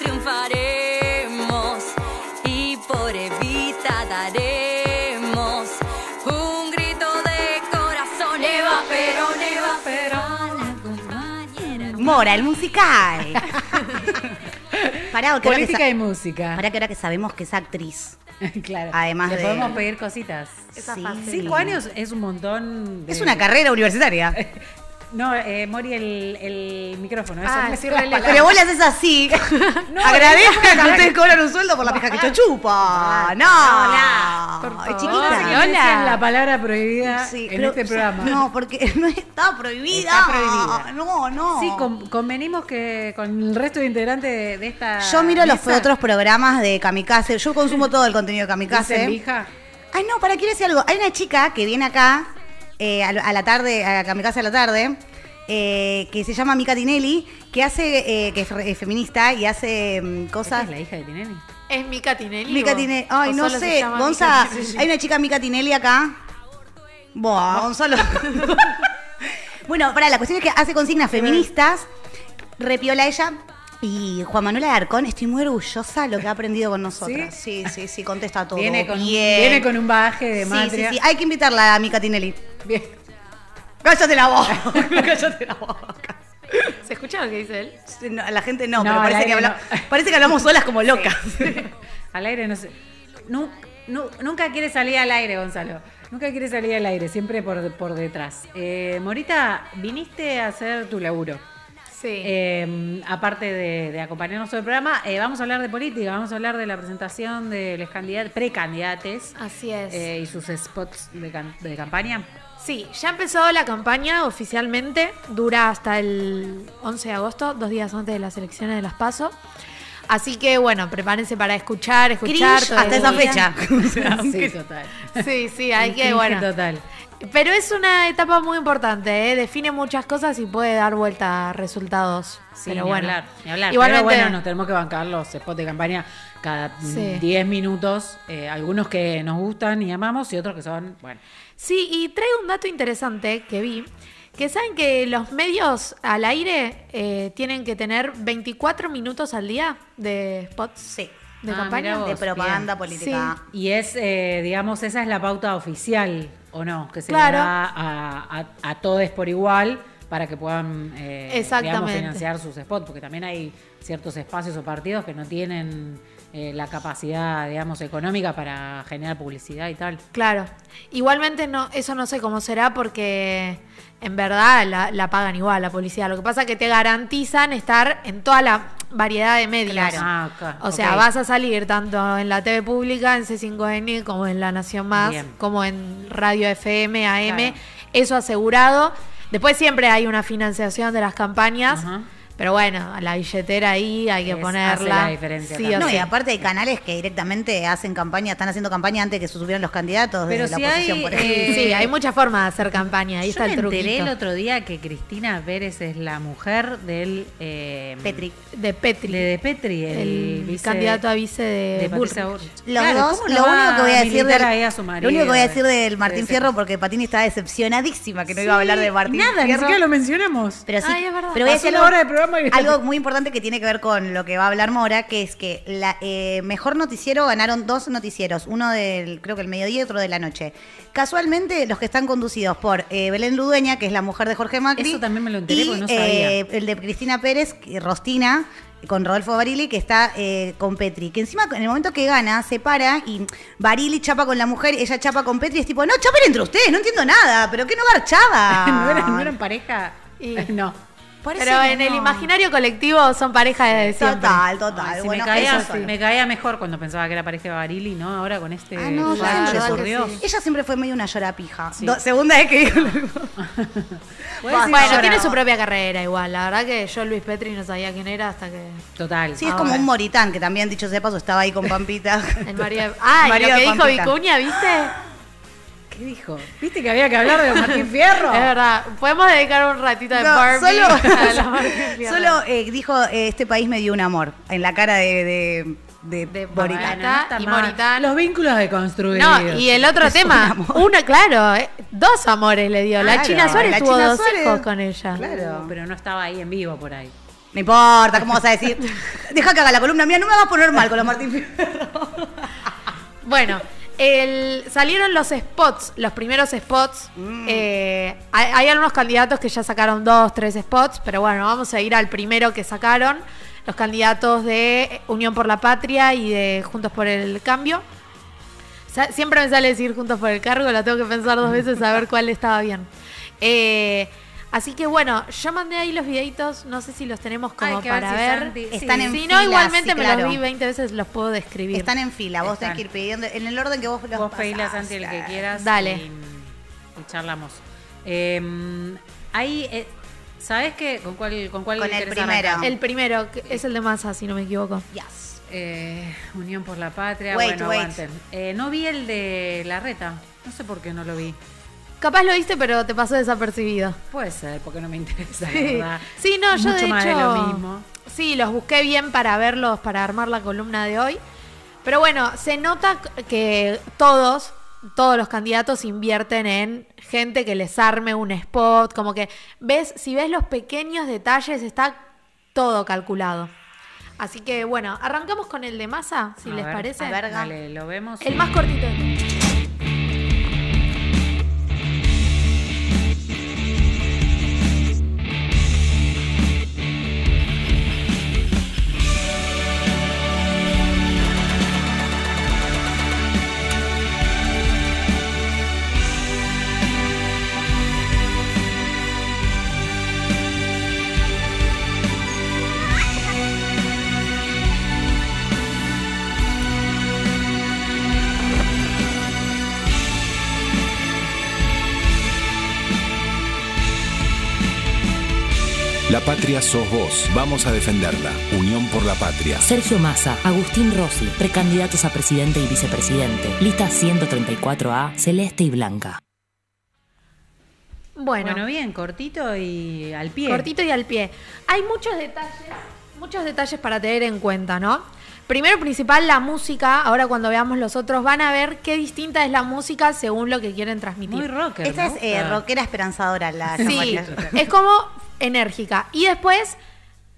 triunfaremos y por Evita daremos un grito de corazón. Eva Perón, Eva Perón, la compañera. Mora, el musical. Pará, que ahora que Política y música. pará que ahora que sabemos que es actriz. claro. Además Le de- podemos pedir cositas. Esa Sí. Cinco años es un montón. de- Es una carrera universitaria. No, eh, Mori, el, el micrófono. Eso Ah, re la Pero vos le haces así. Agradezcan que ustedes cobran un sueldo por la pija que yo chupa. No. Hola, por Es favor. chiquita. Hola. la palabra prohibida Sí, en pero- este programa. No, porque no está prohibida. Está prohibida. No, no. Sí, con- convenimos que con el resto de integrantes de, de esta. Yo miro los otros programas de Kamikaze. Yo consumo todo el contenido de ¿dicen Kamikaze. lija? Ay, no, para, quiero decir algo. Hay una chica que viene acá eh, a, a la tarde, a Kamikaze a la tarde, eh, que se llama Mika Tinelli, que hace, eh, que es re- es feminista y hace mm, ¿Esta cosas. es la hija de Tinelli? ¿Es Mica Tinelli? Mica Tinelli. Ay, o no solo se sé. llama Gonza, Mica Tinelli? hay una chica Mica Tinelli acá. Buah, Gonzalo. bueno, para, la cuestión es que hace consignas feministas, repiola ella. Y Juan Manuel Alarcón, estoy muy orgullosa de lo que ha aprendido con nosotras. Sí, sí, sí, contesta todo. Viene con, un, bien. viene con un baje de Sí, matria. sí, sí. Hay que invitarla a Mica Tinelli. Bien. Cállate la boca. Cállate la boca. ¿Se escucha lo que dice él? No, la gente no, No, pero parece que, aire habla- no. parece que hablamos solas como locas. Al aire no sé. Nu- nu- nunca quiere salir al aire, Gonzalo. Nunca quiere salir al aire, siempre por, por detrás. Eh, Morita, viniste a hacer tu laburo. Sí. Eh, aparte de, de acompañarnos todo el programa, eh, vamos a hablar de política, vamos a hablar de la presentación de los candidatos, precandidates Así es. eh, y sus spots de, de campaña. Sí, ya empezó la campaña oficialmente, dura hasta el 11 de agosto, dos días antes de las elecciones de las PASO. Así que bueno, prepárense para escuchar, escuchar. Cringe hasta esa fecha. Sí, total. Sí, sí, hay que, bueno. Total. Pero es una etapa muy importante, ¿eh? define muchas cosas y puede dar vuelta a resultados. Sí, Pero ni bueno, hablar, ni hablar. Igualmente, Pero bueno, nos tenemos que bancar los spots de campaña cada mm, Sí. 10 minutos. eh, algunos que nos gustan y amamos y otros que son, bueno. Sí, y traigo un dato interesante que vi, que saben que los medios al aire eh, tienen que tener 24 minutos al día de spots Sí. de Ah, campaña. vos. De propaganda bien. política. Y es, eh, digamos, esa es la pauta oficial, ¿o no? Que se Claro. le da a, a, a todos por igual para que puedan, eh, digamos, financiar sus spots, porque también hay ciertos espacios o partidos que no tienen eh, la capacidad, digamos, económica para generar publicidad y tal. Claro. Igualmente no, eso no sé cómo será porque en verdad la, la pagan igual la policía. Lo que pasa es que te garantizan estar en toda la variedad de medios. Claro. Ah, O sea, vas a salir tanto en la TV pública, en C5N, como en La Nación Más, Bien. como en Radio FM, AM. Claro. Eso asegurado. Después siempre hay una financiación de las campañas. Pero bueno, la billetera ahí hay que Es- hace ponerla. la diferencia Sí No, sí. y aparte hay canales que directamente hacen campaña, están haciendo campaña antes que se subieran los candidatos Pero desde si la oposición, hay, por eh, ejemplo. Sí, hay muchas formas de hacer campaña. Ahí Yo está me el truquito. enteré el otro día que Cristina Pérez es la mujer del... eh, Petri. De Petri. De, de Petri, el, el vice- candidato a vice de, de Patricia Bullrich. Bullrich. Los Claro, dos, ¿cómo no lo único que voy a decir del, ahí a su lo marido único que voy a decir de- del Martín de Fierro, porque Patini está decepcionadísima que no iba a hablar de Martín Nada, ni Fierro. siquiera lo mencionamos. Pero sí, Ay, es verdad. pero voy a decir hora de programa y- algo muy importante que tiene que ver con lo que va a hablar Mora, que es que la eh, mejor noticiero ganaron dos noticieros, uno del, creo que el mediodía y otro de la noche. Casualmente, los que están conducidos por eh, Belén Ludueña, que es la mujer de Jorge Macri. Eso también me lo enteré y, porque no sabía. eh, el de Cristina Pérez, que- Rostina, con Rodolfo Barili, que está eh, con Petri. Que encima, en el momento que gana, se para y Barili chapa con la mujer, ella chapa con Petri, es tipo, no, chapen entre ustedes, no entiendo nada, pero ¿qué no garchaba? ¿No, eran, no eran pareja? Y- no. Parece Pero en el imaginario colectivo son pareja de siempre. Total, total. Ay, sí, bueno, me, caía, eso sí. me caía mejor cuando pensaba que era pareja de Barili, ¿no? Ahora con este... Ah, no, por Dios. sí. Ella siempre fue medio una llorapija. Sí. Do- segunda vez que decir Bueno, tiene su propia carrera igual. La verdad que yo Luis Petri no sabía quién era hasta que Total. Sí, es Ah, como bueno. un moritán, que también, dicho sea de paso, estaba ahí con Pampita. el marido. Ah, y lo que dijo Pampita. Vicuña, ¿viste? ¿Qué dijo? ¿Viste que había que hablar de Martín Fierro? Es verdad. Podemos dedicar un ratito de No, Barbie solo, a la Martín Fierro. solo eh, dijo, eh, este país me dio un amor, en la cara de, de, de, De Moritán. Bueno, está y Moritán. Los vínculos deconstruidos. No, y el otro Es un tema, amor. una, claro, eh, dos amores le dio. la China Suárez la tuvo China dos Suárez. hijos con ella. Claro. Uh, pero no estaba ahí en vivo por ahí. No importa, ¿cómo vas a decir? Deja que haga la columna mía, no me vas a poner mal con los Martín Fierro. Bueno, el- salieron los spots, los primeros spots. Mm. Eh, hay, hay algunos candidatos que ya sacaron dos, tres spots, pero bueno, vamos a ir al primero que sacaron. Los candidatos de Unión por la Patria y de Juntos por el Cambio. Sa- Siempre me sale decir Juntos por el Cargo, lo tengo que pensar dos veces a ver cuál estaba bien. Eh, así que bueno, yo mandé ahí los videitos, no sé si los tenemos como ver para si ver. Santi- Están sí. en Si fila, no, igualmente sí, me claro. los vi 20 veces, los puedo describir. Están en fila, vos tenés que ir pidiendo en el orden que vos los Vos pedile a pasás. Santi el que quieras. Dale. Y, y charlamos. Eh, ahí, eh, ¿sabés qué? ¿Con cuál, con cuál Con el primero. arrancar? El primero, que es el de Massa, si no me equivoco. Yes. Eh, Unión por la Patria. Wait, bueno, wait. aguanten. Eh, no vi el de la reta. No sé por qué no lo vi. Capaz lo viste, pero te pasó desapercibido. Puede ser, porque no me interesa, la Sí, verdad. Sí, no, yo de más hecho. de lo mismo. Sí, los busqué bien para verlos, para armar la columna de hoy. Pero bueno, se nota que todos, todos los candidatos invierten en gente que les arme un spot. Como que ves, si ves los pequeños detalles, está todo calculado. Así que bueno, arrancamos con el de masa, si A les ver, parece. a ver. Dale, lo vemos. El más cortito de todos. La patria sos vos. Vamos a defenderla. Unión por la patria. Sergio Massa, Agustín Rossi, precandidatos a presidente y vicepresidente. Lista 134A, celeste y blanca. Bueno, Bueno, bien, cortito y al pie. cortito y al pie. Hay muchos detalles, muchos detalles para tener en cuenta, ¿no? Primero principal, la música. Ahora cuando veamos los otros van a ver qué distinta es la música según lo que quieren transmitir. Muy rocker. Esta ¿no? es eh, rockera esperanzadora, la Sí, es como enérgica. Y después,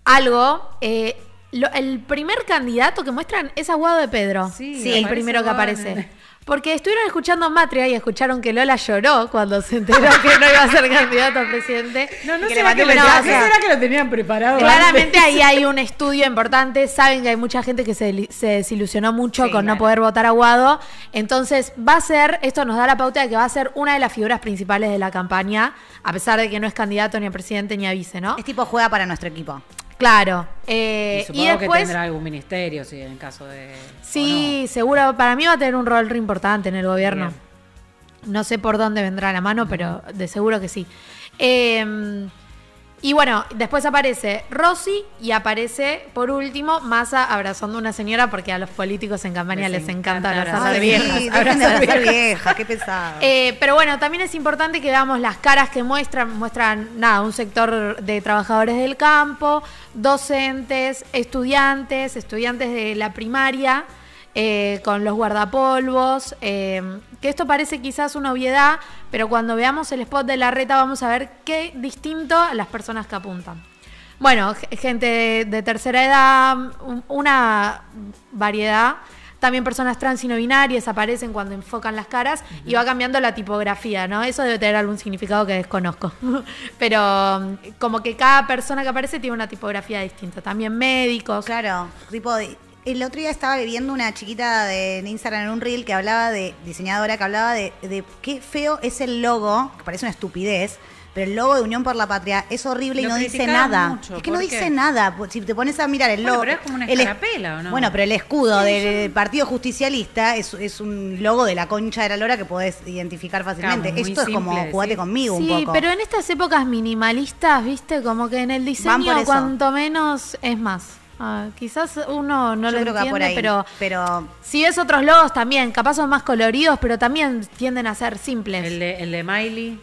algo, eh, lo- el primer candidato que muestran es Aguado de Pedro. Sí, el aparece primero que Aguado en aparece. Porque estuvieron escuchando Matria y escucharon que Lola lloró cuando se enteró que no iba a ser candidato a presidente. No, no Que será que. ¿no será que lo tenían preparado. Claramente antes? ahí hay un estudio importante. Saben que hay mucha gente que se, desilusionó mucho Sí, con no poder votar a Guado. Entonces va a ser, esto nos da la pauta de que va a ser una de las figuras principales de la campaña, a pesar de que no es candidato ni a presidente ni a vice, ¿no? Es tipo juega para nuestro equipo. Claro. eh, Y y, supongo que después, tendrá algún ministerio, sí, en caso de. sí, seguro, para mí va a tener un rol re importante en el gobierno. Bien. No sé por dónde vendrá la mano, pero de seguro que sí. Eh, y bueno, después aparece Rosy y aparece, por último, Massa abrazando a una señora porque a los políticos en campaña les, Les encanta encanta abrazar abrazar viejas. sí, de abrazar vieja, qué pesado. Eh, pero bueno, también es importante que veamos las caras que muestran. Muestran, nada, un sector de trabajadores del campo, docentes, estudiantes, estudiantes de la primaria, eh, con los guardapolvos. eh, que esto parece quizás una obviedad, pero cuando veamos el spot de la reta vamos a ver qué distinto a las personas que apuntan. Bueno, gente de, de tercera edad, un- una variedad. También personas trans y no binarias aparecen cuando enfocan las caras y va cambiando la tipografía, ¿no? Eso debe tener algún significado que desconozco. Pero mm, como que cada persona que aparece tiene una tipografía distinta. También médicos. Claro, tipo, de- el otro día estaba viendo una chiquita de, en Instagram en un reel que hablaba de, diseñadora, que hablaba de, de qué feo es el logo, que parece una estupidez, pero el logo de Unión por la Patria es horrible y Lo no dice criticaban nada. mucho, es que no ¿por dice nada. Si te pones a mirar el Bueno, logo. pero es como una el es- escarapela, ¿o no? Bueno, pero el escudo del Partido Justicialista es, es un logo de la concha de la lora que podés identificar fácilmente. Claro, muy Esto es simple como jugate conmigo Sí, un poco. pero en estas épocas minimalistas, viste, como que en el Van por diseño eso. cuanto menos es más. Ah, quizás uno no Yo lo creo que va por entiende, ahí. pero pero si ves otros logos también, capaz son más coloridos, pero también tienden a ser simples. El de, el de Miley,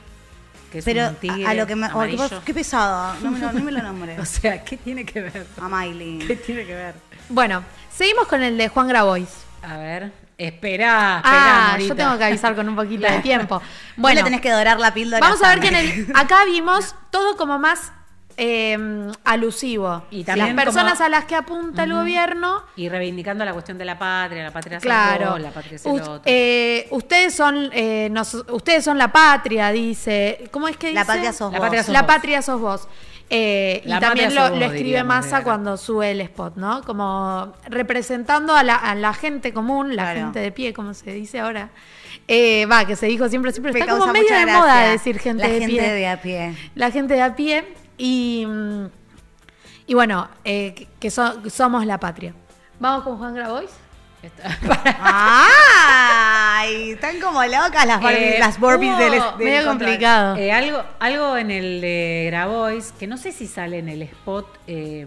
que es pero un tigre a, a lo que me. oh, qué, pesado. No me, lo- no me lo nombré. O sea, ¿qué tiene que ver? A Miley. ¿Qué tiene que ver? Bueno, seguimos con el de Juan Grabois. A ver, esperá, esperá, Ah, Morita. yo tengo que avisar con un poquito de tiempo. Bueno, le tenés que dorar la píldora. vamos a ver que en Sandra. el, acá vimos todo como más eh, alusivo. Y también las personas como- a las que apunta el gobierno Y reivindicando la cuestión de la patria, la patria Claro. algo, la patria es el Us- otro. eh, ustedes son eh, nos- ustedes son la patria, dice. ¿Cómo es que dice? La patria sos La vos. patria sos La vos. patria sos vos. Eh, y también lo, escribe diríamos, Massa cuando sube el spot, ¿no? Como representando a la, a la gente común, la Claro. gente de pie, como se dice ahora. Eh, Va, que se dijo siempre, siempre Me está como medio de moda gracia. decir gente La de gente pie. de a pie. La gente de a pie. Y, y bueno, eh, que, que so- somos la patria. Vamos con Juan Grabois. ¡Ay! Están como locas las Eh, las Barbies hubo- del, del medio control. complicado. Eh, algo, algo en el de Grabois, que no sé si sale en el spot eh,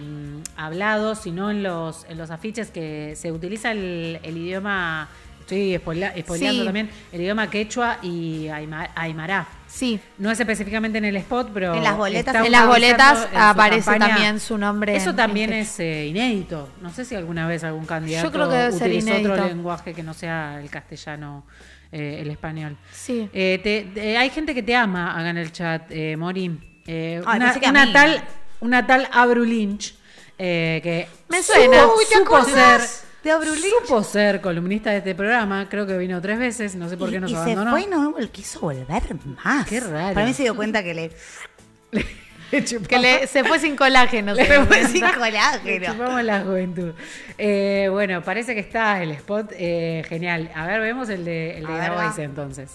hablado, sino en los, en los afiches que se utiliza el, el idioma, estoy spoileando Sí. también, el idioma quechua y aymará. Sí. No es específicamente en el spot, pero. En las boletas- está En las utilizando boletas en su aparece campaña. también su nombre Eso en- también en es eh, inédito. No sé si alguna vez algún candidato Yo creo que debe ser utilizó otro lenguaje que no sea el castellano, eh, el español. Sí. Eh, te- te- hay gente que te ama acá en el chat, eh, Mori. Ay, una, tal, una tal Abru Lynch, eh, que Me suena. supo, Uy, ¿te supo ser, de supo ser columnista de este programa. Creo que vino tres veces, no sé por qué y, nos y se abandonó. fue y no quiso volver más. Qué raro. Para mí se dio cuenta que le, Que le- se fue sin colágeno. se fue cuenta. sin Le colágeno. chupamos la juventud. Eh, bueno, parece que está el spot eh, genial. A ver, vemos el de, el de Grabois entonces.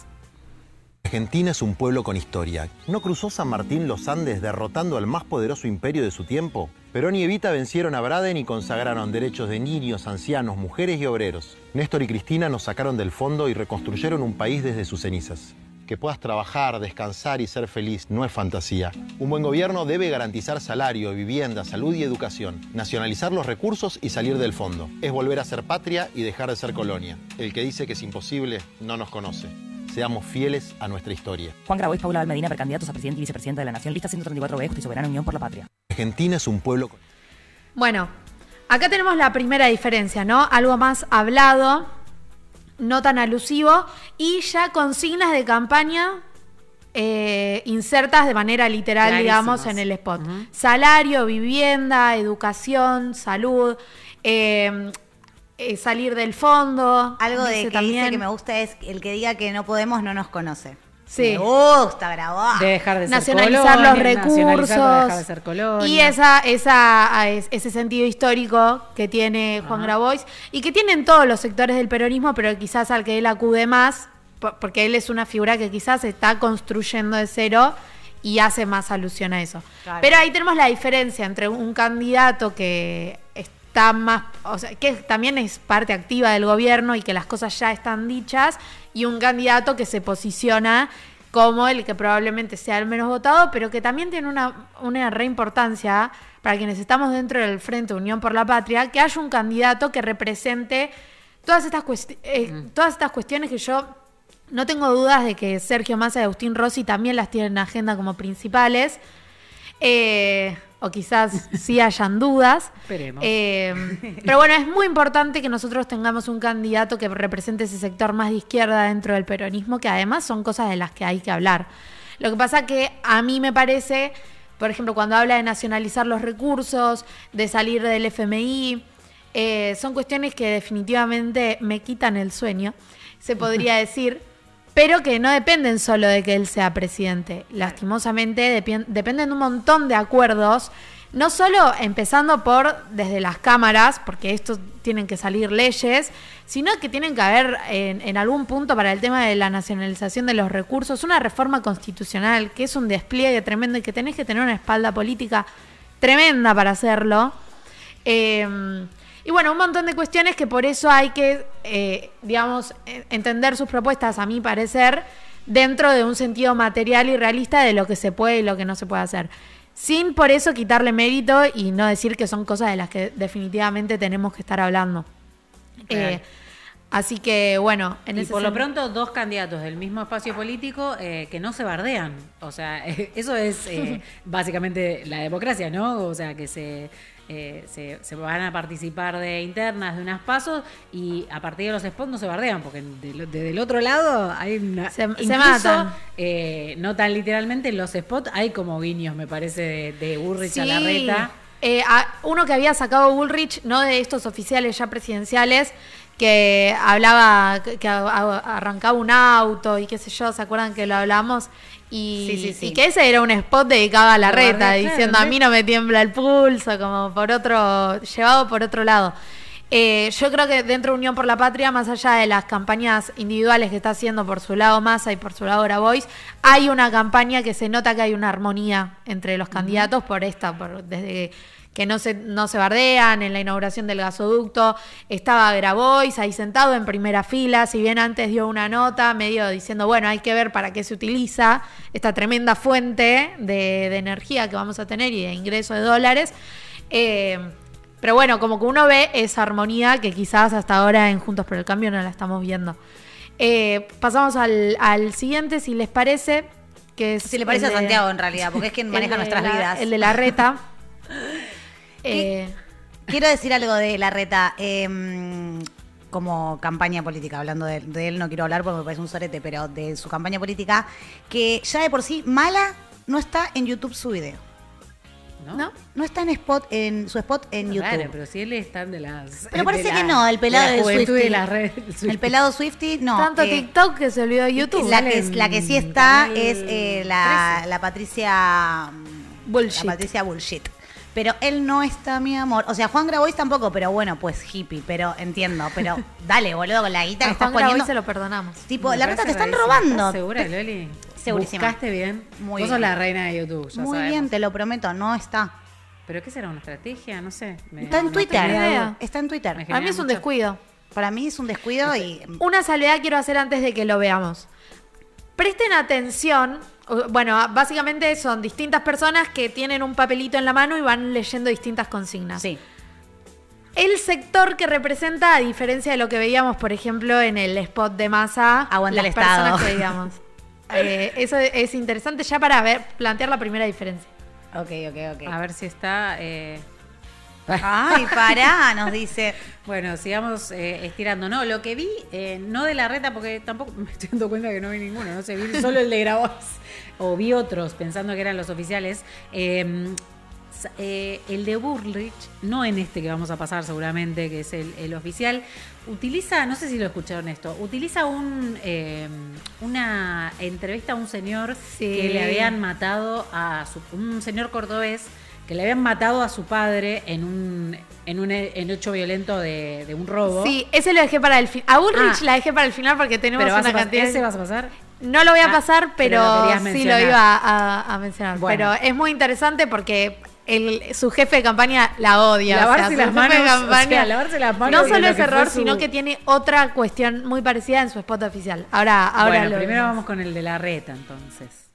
Argentina es un pueblo con historia. ¿No cruzó San Martín los Andes derrotando al más poderoso imperio de su tiempo? Perón y Evita vencieron a Braden y consagraron derechos de niños, ancianos, mujeres y obreros. Néstor y Cristina nos sacaron del fondo y reconstruyeron un país desde sus cenizas. Que puedas trabajar, descansar y ser feliz no es fantasía. Un buen gobierno debe garantizar salario, vivienda, salud y educación, nacionalizar los recursos y salir del fondo. Es volver a ser patria y dejar de ser colonia. El que dice que es imposible no nos conoce. Seamos fieles a nuestra historia. Juan Grabois, Paula Medina, precandidatos a presidente y vicepresidenta de la Nación. Lista 134B, Justicia Soberana, Unión por la Patria. Argentina es un pueblo con... Bueno, acá tenemos la primera diferencia, ¿no? Algo más hablado, no tan alusivo, y ya consignas de campaña eh, insertas de manera literal, Clarísimas. digamos, en el spot. Salario, vivienda, educación, salud, eh, eh, salir del fondo. Algo de que dice que me gusta es el que diga que no podemos no nos conoce. Sí. Me gusta, bravo. De dejar de ser nacionalizar colonia, los recursos dejar de ser colonia. y esa, esa, ese sentido histórico que tiene Juan Grabois y que tienen todos los sectores del peronismo, pero quizás al que él acude más, po- porque él es una figura que quizás está construyendo de cero y hace más alusión a eso. Claro. Pero ahí tenemos la diferencia entre un candidato que está más, o sea, que también es parte activa del gobierno y que las cosas ya están dichas, y un candidato que se posiciona como el que probablemente sea el menos votado, pero que también tiene una, una reimportancia para quienes estamos dentro del Frente Unión por la Patria, que haya un candidato que represente todas estas, eh, todas estas cuestiones que yo no tengo dudas de que Sergio Massa y Agustín Rossi también las tienen en agenda como principales. Eh, o quizás sí hayan dudas. Esperemos. Eh, pero bueno, es muy importante que nosotros tengamos un candidato que represente ese sector más de izquierda dentro del peronismo, que además son cosas de las que hay que hablar. Lo que pasa que a mí me parece, por ejemplo, cuando habla de nacionalizar los recursos, de salir del FMI, eh, son cuestiones que definitivamente me quitan el sueño, se podría decir, pero que no dependen solo de que él sea presidente. Lastimosamente dependen de un montón de acuerdos, no solo empezando por desde las cámaras, porque esto tienen que salir leyes, sino que tienen que haber en, en algún punto para el tema de la nacionalización de los recursos una reforma constitucional, que es un despliegue tremendo y que tenés que tener una espalda política tremenda para hacerlo. Eh, y bueno, un montón de cuestiones que por eso hay que, eh, digamos, eh, entender sus propuestas, a mi parecer, dentro de un sentido material y realista de lo que se puede y lo que no se puede hacer. Sin por eso quitarle mérito y no decir que son cosas de las que definitivamente tenemos que estar hablando. Claro. Eh, así que, bueno, en y ese por lo pronto, dos candidatos del mismo espacio político eh, que no se bardean. O sea, eso es eh, básicamente la democracia, ¿no? O sea, que se eh, se, se van a participar de internas, de unas pasos, y a partir de los spots no se bardean, porque de- desde el otro lado hay una. Se- se incluso, matan. eh, no tan literalmente, en los spots hay como guiños, me parece, de, de Burrich a la reta. Eh, a- uno que había sacado Bullrich, no de estos oficiales ya presidenciales, que hablaba, que, arrancaba un auto y qué sé yo, ¿se acuerdan que lo hablamos? Y, Sí, sí, sí. y que ese era un spot dedicado a la reta, diciendo claro, a mí no me tiembla el pulso, como por otro, llevado por otro lado. Eh, yo creo que dentro de Unión por la Patria, más allá de las campañas individuales que está haciendo por su lado Massa y por su lado Grabois, hay una campaña que se nota que hay una armonía entre los candidatos por esta, por, desde que no se, no se bardean en la inauguración del gasoducto. Estaba Grabois ahí sentado en primera fila, si bien antes dio una nota medio diciendo, bueno, hay que ver para qué se utiliza esta tremenda fuente de, de energía que vamos a tener y de ingreso de dólares. Eh, pero bueno, como que uno ve esa armonía que quizás hasta ahora en Juntos por el Cambio no la estamos viendo. Eh, pasamos al, al siguiente, si les parece. Que es Si le parece a de- Santiago, en realidad, porque es quien maneja nuestras la- vidas. El de la reta. Eh, Quiero decir algo de la reta. em, como campaña política, hablando de, de él, no quiero hablar porque me parece un sorete, pero de su campaña política, que ya de por sí, mala, no está en YouTube su video. ¿no? ¿No? No está en spot, en su spot en YouTube. Claro, pero si él está de las. Pero de parece la- que no, el pelado de de, la juventud Swiftie. y las redes. El pelado Swifty, no. tanto eh, TikTok que se olvidó de YouTube. La que, la sí está es eh, la, 13. la Patricia. Bullshit. La Patricia Bullshit. Pero él no está, mi amor. O sea, Juan Grabois tampoco, pero bueno, pues hippie. Pero entiendo. Pero dale, boludo, con la guita que A estás Juan Grabois poniendo. se lo perdonamos. Tipo, Me la verdad te están robando. ¿Estás segura, Loli? Segurísima. ¿Buscaste bien? Muy Vos sos la reina de YouTube, ya Muy sabemos. bien, te lo prometo, no está. ¿Pero qué será una estrategia? No sé. me- Está en no Twitter. idea. Está en Twitter. Me A mí es un mucho- descuido. Para mí es un descuido y. Una salvedad quiero hacer antes de que lo veamos. Presten atención. Bueno, básicamente son distintas personas que tienen un papelito en la mano y van leyendo distintas consignas. Sí. El sector que representa, a diferencia de lo que veíamos, por ejemplo, en el spot de masa, Aguanta las el Estado. personas que veíamos. Eh, eso es interesante ya para ver, plantear la primera diferencia. Ok, ok, ok. A ver si está. eh, Ay, pará, nos dice. Bueno, sigamos eh, estirando. No, lo que vi, eh, no de la reta, porque tampoco me estoy dando cuenta que no vi ninguno, no sé, vi solo el de Grabois. O vi otros pensando que eran los oficiales. Eh, sa- eh, el de Burrich, no en este que vamos a pasar seguramente, que es el, el oficial, utiliza, no sé si lo escucharon esto, utiliza un eh, una entrevista a un señor Sí. que le habían matado a su, un señor cordobés que le habían matado a su padre en un en un en hecho violento de, de un robo. Sí, ese lo dejé para el final. A Ulrich Ah. la dejé para el final porque tenemos pero una cantidad. ¿ese vas a pasar? No lo voy a Ah, pasar, pero pero, lo querías sí lo iba a, a mencionar. Bueno. Pero es muy interesante porque el, su jefe de campaña la odia. Lavarse las manos, o sea, campaña- lavarse las manos No de solo lo es error, su- sino que tiene otra cuestión muy parecida en su spot oficial. Ahora, ahora bueno, lo primero vemos. vamos con el de la reta, entonces.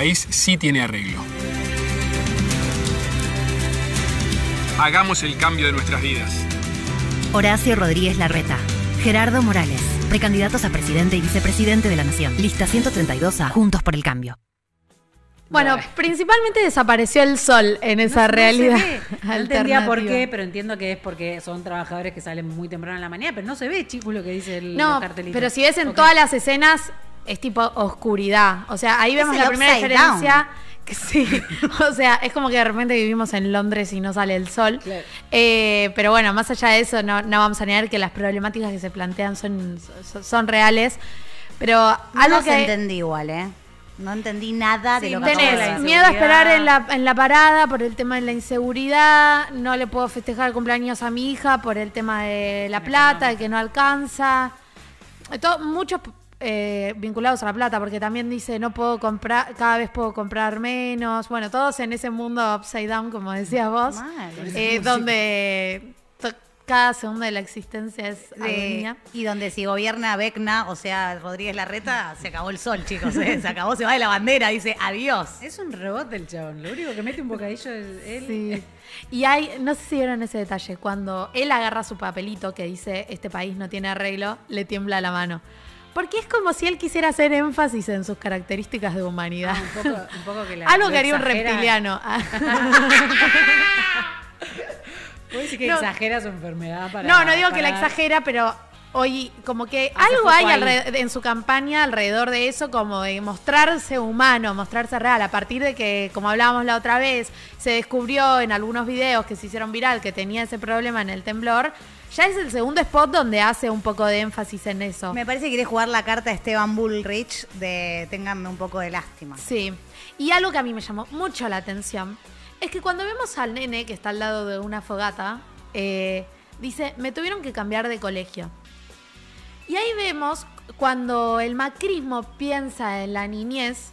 País sí tiene arreglo. Hagamos el cambio de nuestras vidas. Horacio Rodríguez Larreta. Gerardo Morales. Precandidatos a presidente y vicepresidente de la Nación. Lista 132A. Juntos por el Cambio. Bueno, principalmente desapareció el sol en esa No- no realidad. No entendía por qué, pero entiendo que es porque son trabajadores que salen muy temprano en la mañana, pero no se ve, chicos, lo que dice el No, los cartelitos. pero si ves en todas las escenas, es tipo oscuridad. O sea, ahí vemos la primera diferencia. Sí, o sea, es como que de repente vivimos en Londres y no sale el sol. Claro. Eh, pero bueno, más allá de eso, no, no vamos a negar que las problemáticas que se plantean son, son, son reales. Pero No algo que. entendí igual, ¿eh? No entendí nada de lo que tenés miedo a esperar en la, en la parada por el tema de la inseguridad, no le puedo festejar el cumpleaños a mi hija por el tema de la plata, de que no alcanza. To- muchos eh, vinculados a la plata, porque también dice no puedo comprar, cada vez puedo comprar menos. Bueno, todos en ese mundo upside down, como decías vos, eh, donde cada segundo de la existencia es y donde si gobierna Vecna, o sea, Rodríguez Larreta, se acabó el sol, chicos. ¿eh? Se acabó, se va de la bandera, dice adiós. Es un robot el chabón. Lo único que mete un bocadillo es él. Sí. Y hay, no sé si vieron ese detalle, cuando él agarra su papelito que dice este país no tiene arreglo, le tiembla la mano. Porque es como si él quisiera hacer énfasis en sus características de humanidad. Ah, un, poco, un poco que la, Algo que haría un reptiliano. ¿Puedes decir que No. exagera su enfermedad para. no, no digo que la exagera, pero hoy como que Hace algo hay en su campaña alrededor de eso, como de mostrarse humano, mostrarse real, a partir de que, como hablábamos la otra vez, se descubrió en algunos videos que se hicieron viral que tenía ese problema en el temblor. Ya es el segundo spot donde hace un poco de énfasis en eso. Me parece que quiere jugar la carta a Esteban Bullrich de ténganme un poco de lástima. Sí. Y algo que a mí me llamó mucho la atención es que cuando vemos al nene que está al lado de una fogata, eh, dice, me tuvieron que cambiar de colegio. Y ahí vemos cuando el macrismo piensa en la niñez,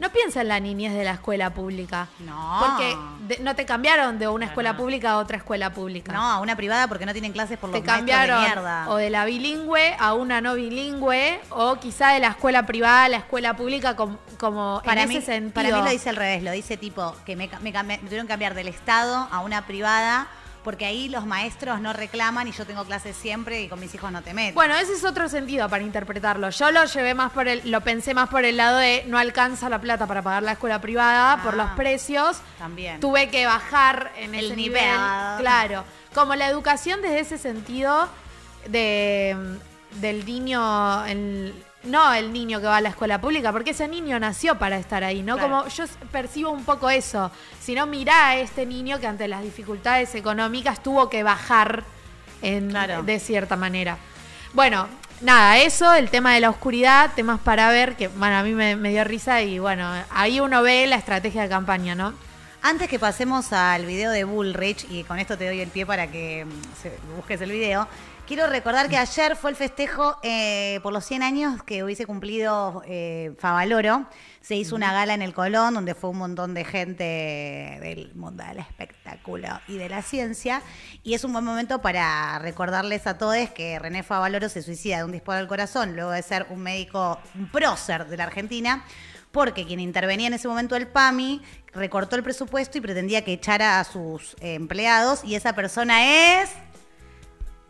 no piensa en la niñez de la escuela pública. No. Porque de- no te cambiaron de una escuela no. pública a otra escuela pública. No, a una privada porque no tienen clases por los te cambiaron de mierda. o de la bilingüe a una no bilingüe o quizá de la escuela privada a la escuela pública com- como para en mí, ese sentido. para mí lo dice al revés, lo dice tipo que me, me me tuvieron que cambiar del Estado a una privada porque ahí los maestros no reclaman y yo tengo clases siempre y con mis hijos no te meto. Bueno, ese es otro sentido para interpretarlo. Yo lo llevé más por el, lo pensé más por el lado de no alcanza la plata para pagar la escuela privada por Ah. los precios. También. Tuve que bajar en El ese nivel. nivel. Claro. Como la educación desde ese sentido de del niño, el- no el niño que va a la escuela pública, porque ese niño nació para estar ahí, ¿no? Claro. Como yo percibo un poco eso. Si no, mirá a este niño que ante las dificultades económicas tuvo que bajar en, Claro. de cierta manera. Bueno, nada, eso, el tema de la oscuridad, temas para ver, que bueno, a mí me, me dio risa y bueno, ahí uno ve la estrategia de campaña, ¿no? Antes que pasemos al video de Bullrich, y con esto te doy el pie para que mm, busques el video, quiero recordar que ayer fue el festejo eh, por los 100 años que hubiese cumplido eh, Favaloro. Se hizo una gala en el Colón donde fue un montón de gente del mundo del espectáculo y de la ciencia. Y es un buen momento para recordarles a todos que René Favaloro se suicida de un disparo al corazón luego de ser un médico, un prócer de la Argentina porque quien intervenía en ese momento el PAMI recortó el presupuesto y pretendía que echara a sus eh, empleados y esa persona es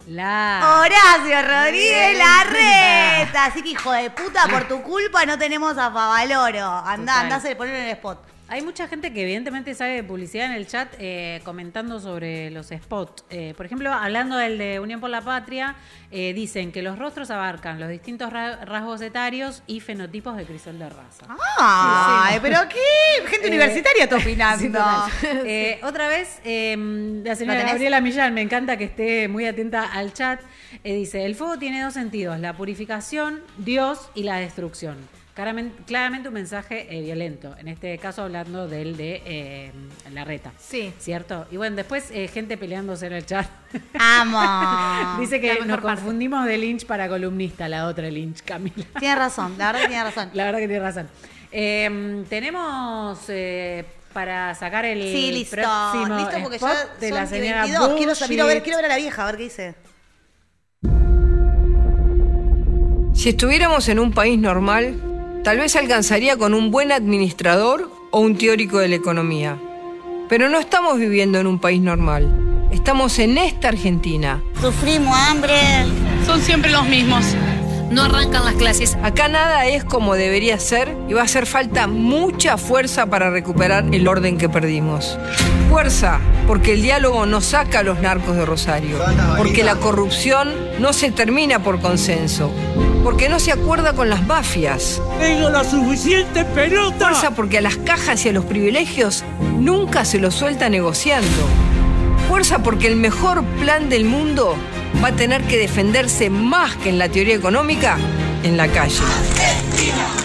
La. Horacio Rodríguez Larreta. Así que hijo de puta, por tu culpa no tenemos a Favaloro. Andá, Total. andá a poner en el spot. Hay mucha gente que evidentemente sabe de publicidad en el chat eh, comentando sobre los spots. Eh, por ejemplo, hablando del de Unión por la Patria, eh, dicen que los rostros abarcan los distintos ra- rasgos etarios y fenotipos de crisol de raza. Ay, pero qué gente universitaria está opinando. Sí, otra vez, la señora. Gabriela Millán, me encanta que esté muy atenta al chat. dice: El fuego tiene dos sentidos: la purificación, Dios y la destrucción. Claramente, claramente un mensaje eh, violento. En este caso, hablando del de eh, la reta. Sí. ¿Cierto? Y bueno, después, eh, gente peleándose en el chat. Amo. dice que nos parte. confundimos de Lynch para columnista, la otra Lynch, Camila. Tiene razón, la verdad que tiene razón. La verdad que tiene razón. Eh, tenemos eh, para sacar el Sí, listo. próximo Listo porque spot ya de son la señora 22. Quiero, Bullshit. quiero ver, quiero ver a la vieja, a ver qué dice. Si estuviéramos en un país normal, tal vez alcanzaría con un buen administrador o un teórico de la economía. Pero no estamos viviendo en un país normal. Estamos en esta Argentina. Sufrimos hambre. Son siempre los mismos. No arrancan las clases. Acá nada es como debería ser y va a hacer falta mucha fuerza para recuperar el orden que perdimos. Fuerza, porque el diálogo no saca a los narcos de Rosario, porque la corrupción no se termina por consenso, porque no se acuerda con las mafias. Tengo la suficiente pelota. Fuerza porque a las cajas y a los privilegios nunca se los suelta negociando. Fuerza porque el mejor plan del mundo va a tener que defenderse más que en la teoría económica en la calle.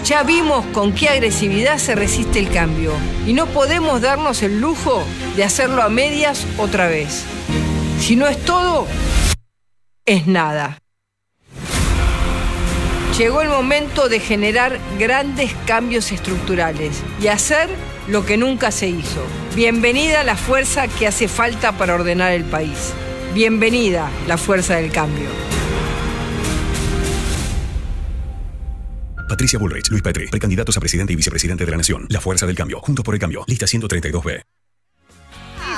Ya vimos con qué agresividad se resiste el cambio y no podemos darnos el lujo de hacerlo a medias otra vez. Si no es todo, es nada. Llegó el momento de generar grandes cambios estructurales y hacer lo que nunca se hizo. Bienvenida la fuerza que hace falta para ordenar el país. Bienvenida la fuerza del cambio. Patricia Bullrich, Luis Petri, precandidatos a presidente y vicepresidente de la Nación. La Fuerza del Cambio, Juntos por el Cambio, lista 132B.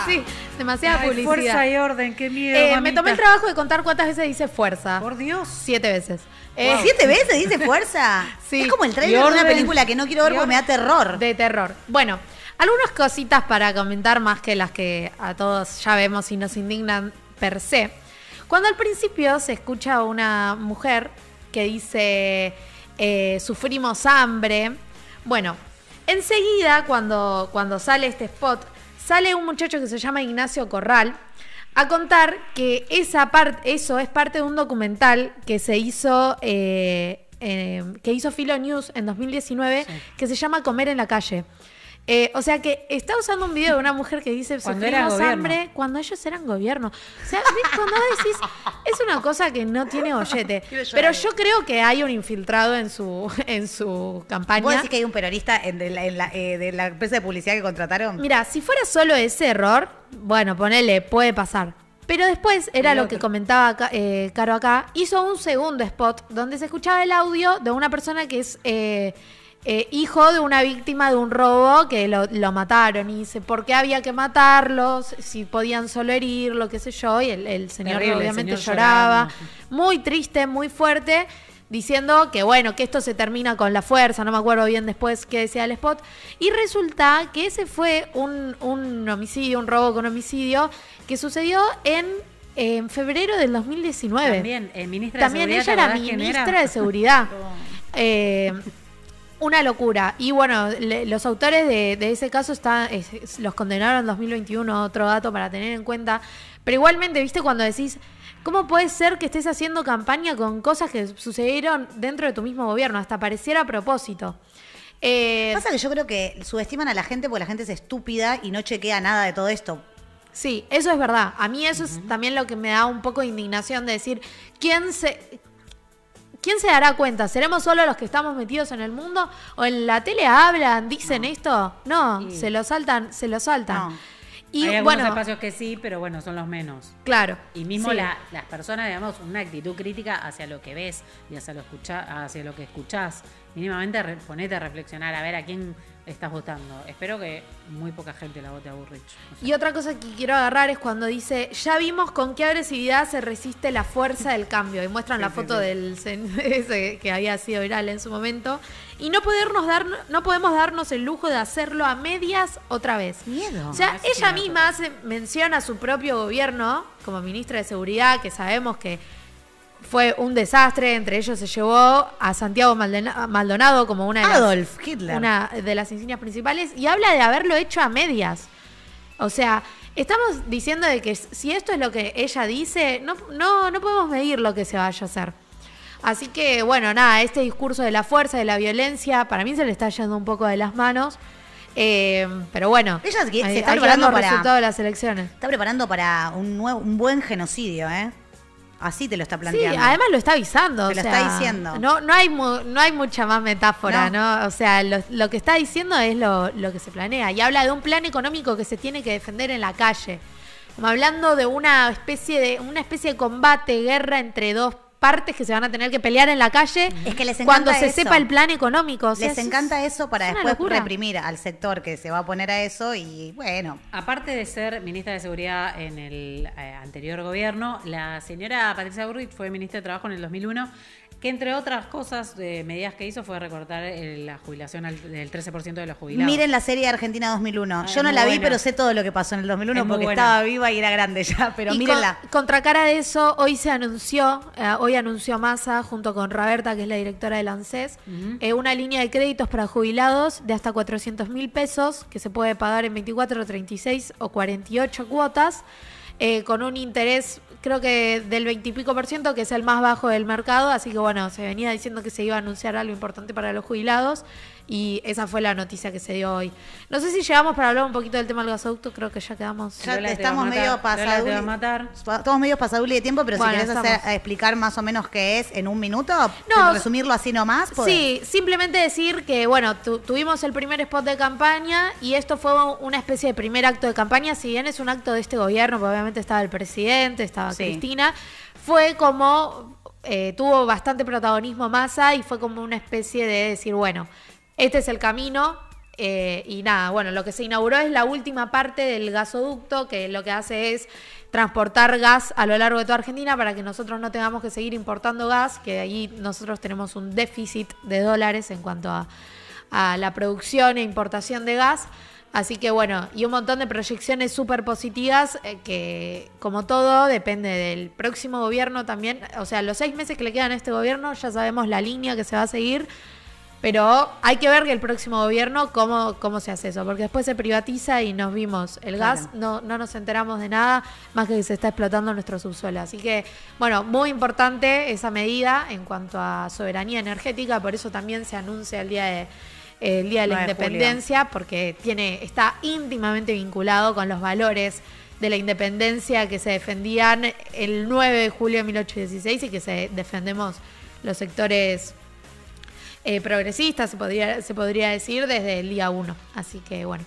Sí, demasiada Ay, publicidad. fuerza y orden, qué miedo. Eh, me tomé el trabajo de contar cuántas veces dice fuerza. Por Dios. Siete veces. Eh, ¿Siete veces dice fuerza? Sí. Es como el trailer de una película que no quiero ver porque me da terror. De terror. Bueno, algunas cositas para comentar más que las que a todos ya vemos y nos indignan per se. Cuando al principio se escucha a una mujer que dice eh, sufrimos hambre, bueno, enseguida cuando, cuando sale este spot, sale un muchacho que se llama Ignacio Corral a contar que esa parte, eso es parte de un documental que se hizo, eh, eh, que hizo Filo News en 2019, que se llama Comer en la calle. Eh, o sea que está usando un video de una mujer que dice Cuando "Sufrimos gobierno". hambre cuando ellos eran gobierno. O sea, ¿ves? cuando vos decís, es una cosa que no tiene bollete. Pero yo creo que hay un infiltrado en su, en su campaña. ¿Vos decís que hay un peronista en de la, en la- eh, de la empresa de publicidad que contrataron? Mira, si fuera solo ese error, bueno, ponele, puede pasar. Pero después, era lo que comentaba acá- eh, Caro acá, hizo un segundo spot donde se escuchaba el audio de una persona que es eh, eh, hijo de una víctima de un robo que lo, lo mataron. Y dice, ¿por qué había que matarlos? Si podían solo herirlo, qué sé yo. Y el, el señor Terrible, el obviamente señor lloraba. Muy triste, muy fuerte. Diciendo que bueno, que esto se termina con la fuerza, no me acuerdo bien después qué decía el spot. Y resulta que ese fue un, un homicidio, un robo con homicidio, que sucedió en, en febrero del 2019. También, eh, ministra También de ella era ¿te acordás quién ministra de Seguridad. Eh, una locura. Y bueno, le- los autores de, de ese caso están, es- es- los condenaron en 2021, otro dato para tener en cuenta. Pero igualmente, viste, cuando decís, ¿cómo puede ser que estés haciendo campaña con cosas que sucedieron dentro de tu mismo gobierno? Hasta pareciera a propósito. Eh, Pasa que yo creo que subestiman a la gente porque la gente es estúpida y no chequea nada de todo esto. Sí, eso es verdad. A mí eso es también lo que me da un poco de indignación de decir, ¿quién se, ¿quién se dará cuenta? ¿Seremos solo los que estamos metidos en el mundo? ¿O en la tele hablan, dicen esto? No, Sí. se lo saltan, se lo saltan. No. Y Hay algunos bueno, espacios que sí, pero bueno, son los menos. claro. Y mismo sí. la- las personas, digamos, una actitud crítica hacia lo que ves y hacia lo, escucha, hacia lo que escuchás. Mínimamente re- ponete a reflexionar, a ver a quién estás votando. Espero que muy poca gente la vote a Burrich. Y otra cosa que quiero agarrar es cuando dice, ya vimos con qué agresividad se resiste la fuerza del cambio. Y muestran la Sí, foto sí. del ese que había sido viral en su momento. Y no, podernos dar, no podemos darnos el lujo de hacerlo a medias otra vez. Miedo. O sea, ella misma hace mención a su propio gobierno como ministra de Seguridad, que sabemos que fue un desastre. Entre ellos se llevó a Santiago Maldonado como una de las Hitler. una de las insignias principales y habla de haberlo hecho a medias. O sea, estamos diciendo de que si esto es lo que ella dice, no, no, no podemos medir lo que se vaya a hacer. Así que, bueno, nada, este discurso de la fuerza, de la violencia, para mí se le está yendo un poco de las manos. Eh, pero bueno, Ella se está hay preparando para- de las elecciones. Está preparando para un, nuevo, un buen genocidio, ¿eh? Así te lo está Sí, planteando. además lo está avisando. Te o lo sea, está diciendo. No, no, hay, mu- no hay mucha más metáfora, No. ¿no? O sea, lo, lo que está diciendo es lo, lo que se planea. Y habla de un plan económico que se tiene que defender en la calle. Como hablando de una especie de, una especie de combate, guerra entre dos partes que se van a tener que pelear en la calle Es que les cuando se eso. sepa el plan económico. O sea, Les encanta eso para es después locura. reprimir al sector que se va a poner a eso y bueno. Aparte de ser ministra de Seguridad en el eh, anterior gobierno, la señora Patricia Burrich fue ministra de Trabajo en el 2001, que entre otras cosas, de medidas que hizo fue recortar eh, la jubilación al- del 13% de los jubilados. Miren la serie de Argentina 2001. Ah, Yo no la vi, buena. pero sé todo lo que pasó en el 2001 Es porque estaba viva y era grande ya, pero y mírenla. con- contracara de eso, hoy se anunció, eh, hoy anunció Massa junto con Roberta, que es la directora del ANSES, eh, una línea de créditos para jubilados de hasta 400 mil pesos, que se puede pagar en 24, 36 o 48 cuotas, eh, con un interés creo que del 20 y pico por ciento, que es el más bajo del mercado, así que bueno, se venía diciendo que se iba a anunciar algo importante para los jubilados y esa fue la noticia que se dio hoy. No sé si llegamos para hablar un poquito del tema del gasoducto, creo que ya quedamos... Ya te estamos medio pasaduli-. Estamos medio pasaduli de tiempo, pero Bueno, si querés hacer- explicar más o menos qué es en un minuto, No, resumirlo así nomás. podés. Sí, simplemente decir que, bueno, tu- tuvimos el primer spot de campaña y esto fue una especie de primer acto de campaña, si bien es un acto de este gobierno, porque obviamente estaba el presidente, estaba Sí. Cristina, fue como, eh, tuvo bastante protagonismo Massa y fue como una especie de decir, bueno, este es el camino. eh, y nada, bueno, lo que se inauguró es la última parte del gasoducto, que lo que hace es transportar gas a lo largo de toda Argentina para que nosotros no tengamos que seguir importando gas, que ahí nosotros tenemos un déficit de dólares en cuanto a, a la producción e importación de gas. Así que bueno, y un montón de proyecciones súper positivas eh, que, como todo, depende del próximo gobierno también. O sea, los seis meses que le quedan a este gobierno ya sabemos la línea que se va a seguir. Pero hay que ver que el próximo gobierno cómo, cómo se hace eso, porque después se privatiza y nos vimos el gas, no, no nos enteramos de nada, más que se está explotando nuestro subsuelo. Así que, bueno, muy importante esa medida en cuanto a soberanía energética, por eso también se anuncia el día de, el día de la 9 de julio. independencia, porque tiene, está íntimamente vinculado con los valores de la independencia que se defendían el 9 de julio de 1816 y que se defendemos los sectores eh, progresistas, se podría, se podría decir, desde el día 1. Así que bueno,